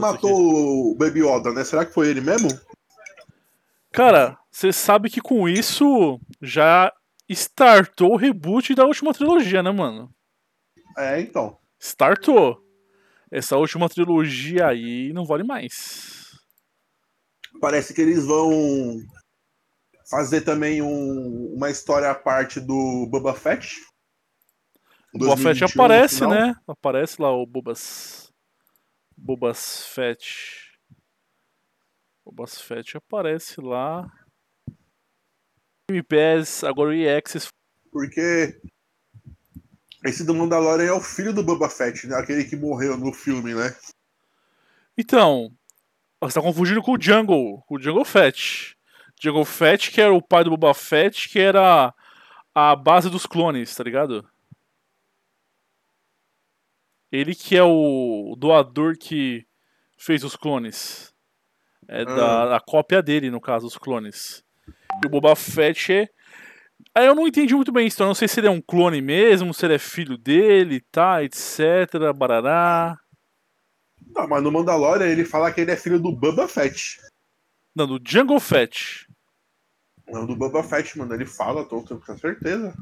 Quem matou o Baby Yoda, né? Será que foi ele mesmo? Cara, você sabe que com isso já startou o reboot da última trilogia, né, mano? É, então. Startou. Essa última trilogia aí não vale mais. Parece que eles vão fazer também um, uma história à parte do Boba Fett. O Boba Fett aparece, né? Aparece lá o Bobas. Bobas Fett. Bobas Fett aparece lá. Game Pass, agora o EX. Porque esse do Mandalorian é o filho do Boba Fett, né? Aquele que morreu no filme, né? Então, você tá confundindo com o Jungle, com o Jungle Fett. Jungle Fett, que era o pai do Boba Fett, que era a base dos clones, tá ligado? Ele que é o doador que fez os clones. É ah. da a cópia dele, no caso, os clones. E o Boba Fett é. Aí eu não entendi muito bem isso. Eu não sei se ele é um clone mesmo, se ele é filho dele, tá, etc. Barará. Não, mas no Mandalorian ele fala que ele é filho do Boba Fett. Não, do Jungle Fett. Não, do Boba Fett, mano. Ele fala, tô, tô com certeza.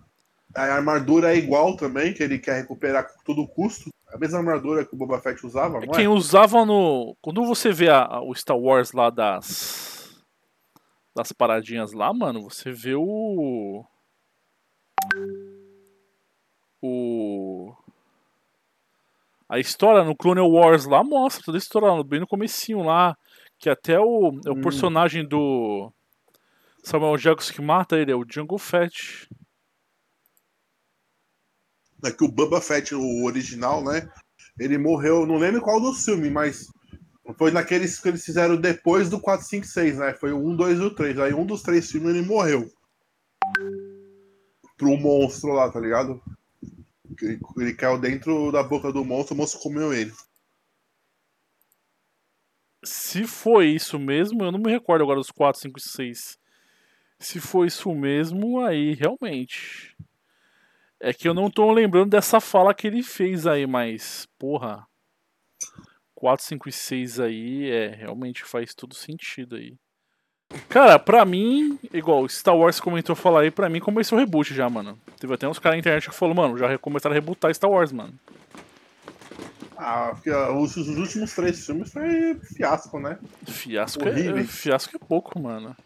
A armadura é igual também, que ele quer recuperar com todo custo. A mesma armadura que o Boba Fett usava, é? Quem usava no. Quando você vê a, a, o Star Wars lá das. Das paradinhas lá, mano, você vê o. O. A história no Clone Wars lá mostra toda a história bem no comecinho lá. Que até o, é o hum. personagem do. Samuel Jackson que mata ele, é o Jungle Fett é que o Bubba Fett, o original, né? Ele morreu, não lembro qual do filme, mas foi naqueles que eles fizeram depois do 456, né? Foi 1, 2 e o 3. Aí um dos três filmes ele morreu. Pro monstro lá, tá ligado? Ele, ele caiu dentro da boca do monstro, o monstro comeu ele. Se foi isso mesmo, eu não me recordo agora dos 4, 5 e 6. Se foi isso mesmo, aí realmente. É que eu não tô lembrando dessa fala que ele fez aí, mas, porra. 4, 5 e 6 aí, é, realmente faz todo sentido aí. Cara, pra mim, igual Star Wars comentou falar aí, pra mim começou o reboot já, mano. Teve até uns caras na internet que falaram, mano, já começaram a rebootar Star Wars, mano. Ah, porque os, os últimos três filmes foi fiasco, né? Fiasco é, fiasco é pouco, mano.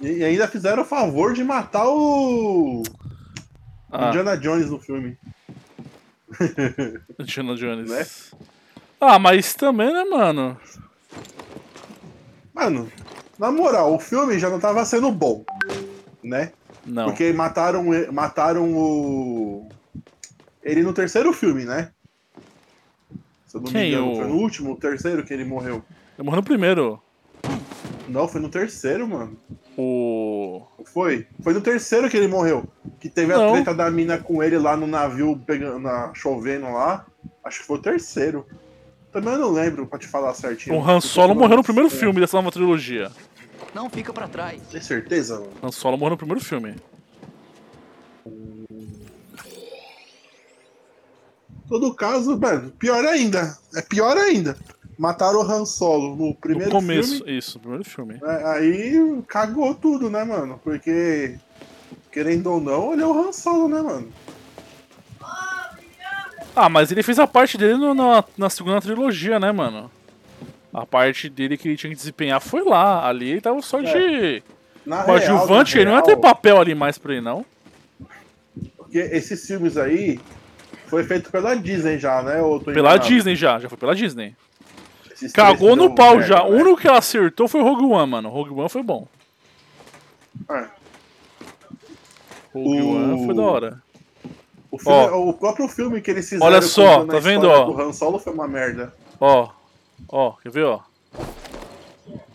E ainda fizeram o favor de matar o. Ah. Indiana Jones no filme. Indiana Jones. Né? Ah, mas também, né, mano? Mano, na moral, o filme já não tava sendo bom, né? Não. Porque mataram, mataram o. Ele no terceiro filme, né? Se eu não Quem, me engano, o... foi no último, o terceiro que ele morreu. Ele morreu no primeiro. Não, foi no terceiro, mano. O. Foi. Foi no terceiro que ele morreu. Que teve não. a treta da mina com ele lá no navio pegando, na, chovendo lá. Acho que foi o terceiro. Também eu não lembro pra te falar certinho. O Han Solo morreu no primeiro filme dessa nova trilogia. Não fica para trás. Tem certeza, mano? Han Solo morreu no primeiro filme. Todo caso, mano, pior ainda. É pior ainda mataram o Han Solo no primeiro no começo, filme. isso, no primeiro filme. É, aí cagou tudo, né, mano? Porque, querendo ou não, ele é o Han Solo, né, mano? Ah, mas ele fez a parte dele no, na, na segunda trilogia, né, mano? A parte dele que ele tinha que desempenhar foi lá. Ali ele tava só é. de. Na coadjuvante, ele não ia ter papel ali mais pra ele, não. Porque esses filmes aí foi feito pela Disney já, né? pela Disney já, já foi pela Disney. Cagou no pau já. O único que ela acertou foi o Rogue One, mano. Rogue One foi bom. É. Rogue o... One foi da hora. O, filme, ó, o próprio filme que eles fizeram Olha só, tá vendo, ó? O Han Solo foi uma merda. Ó, ó, quer ver, ó?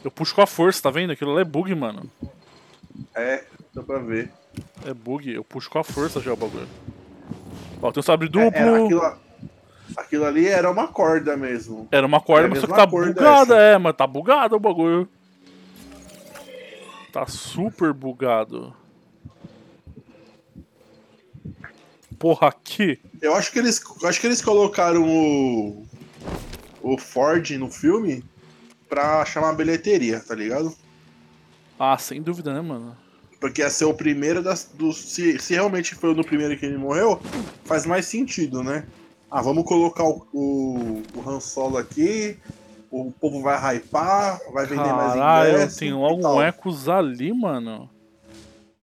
Eu puxo com a força, tá vendo? Aquilo lá é bug, mano. É, dá pra ver. É bug, eu puxo com a força já o bagulho. Ó, tem um sabre duplo. É, aquilo, Aquilo ali era uma corda mesmo. Era uma corda, mas só que tá bugada, é, mas tá bugado o bagulho. Tá super bugado. Porra, aqui. Eu acho que eles, acho que eles colocaram o o Ford no filme pra chamar a bilheteria, tá ligado? Ah, sem dúvida, né, mano? Porque ia ser o primeiro das. Dos, se, se realmente foi no primeiro que ele morreu, faz mais sentido, né? Ah, vamos colocar o, o, o Han Solo aqui, o povo vai hypar, vai vender mais Caralho, ingresso. tem e logo um Ecos ali, mano.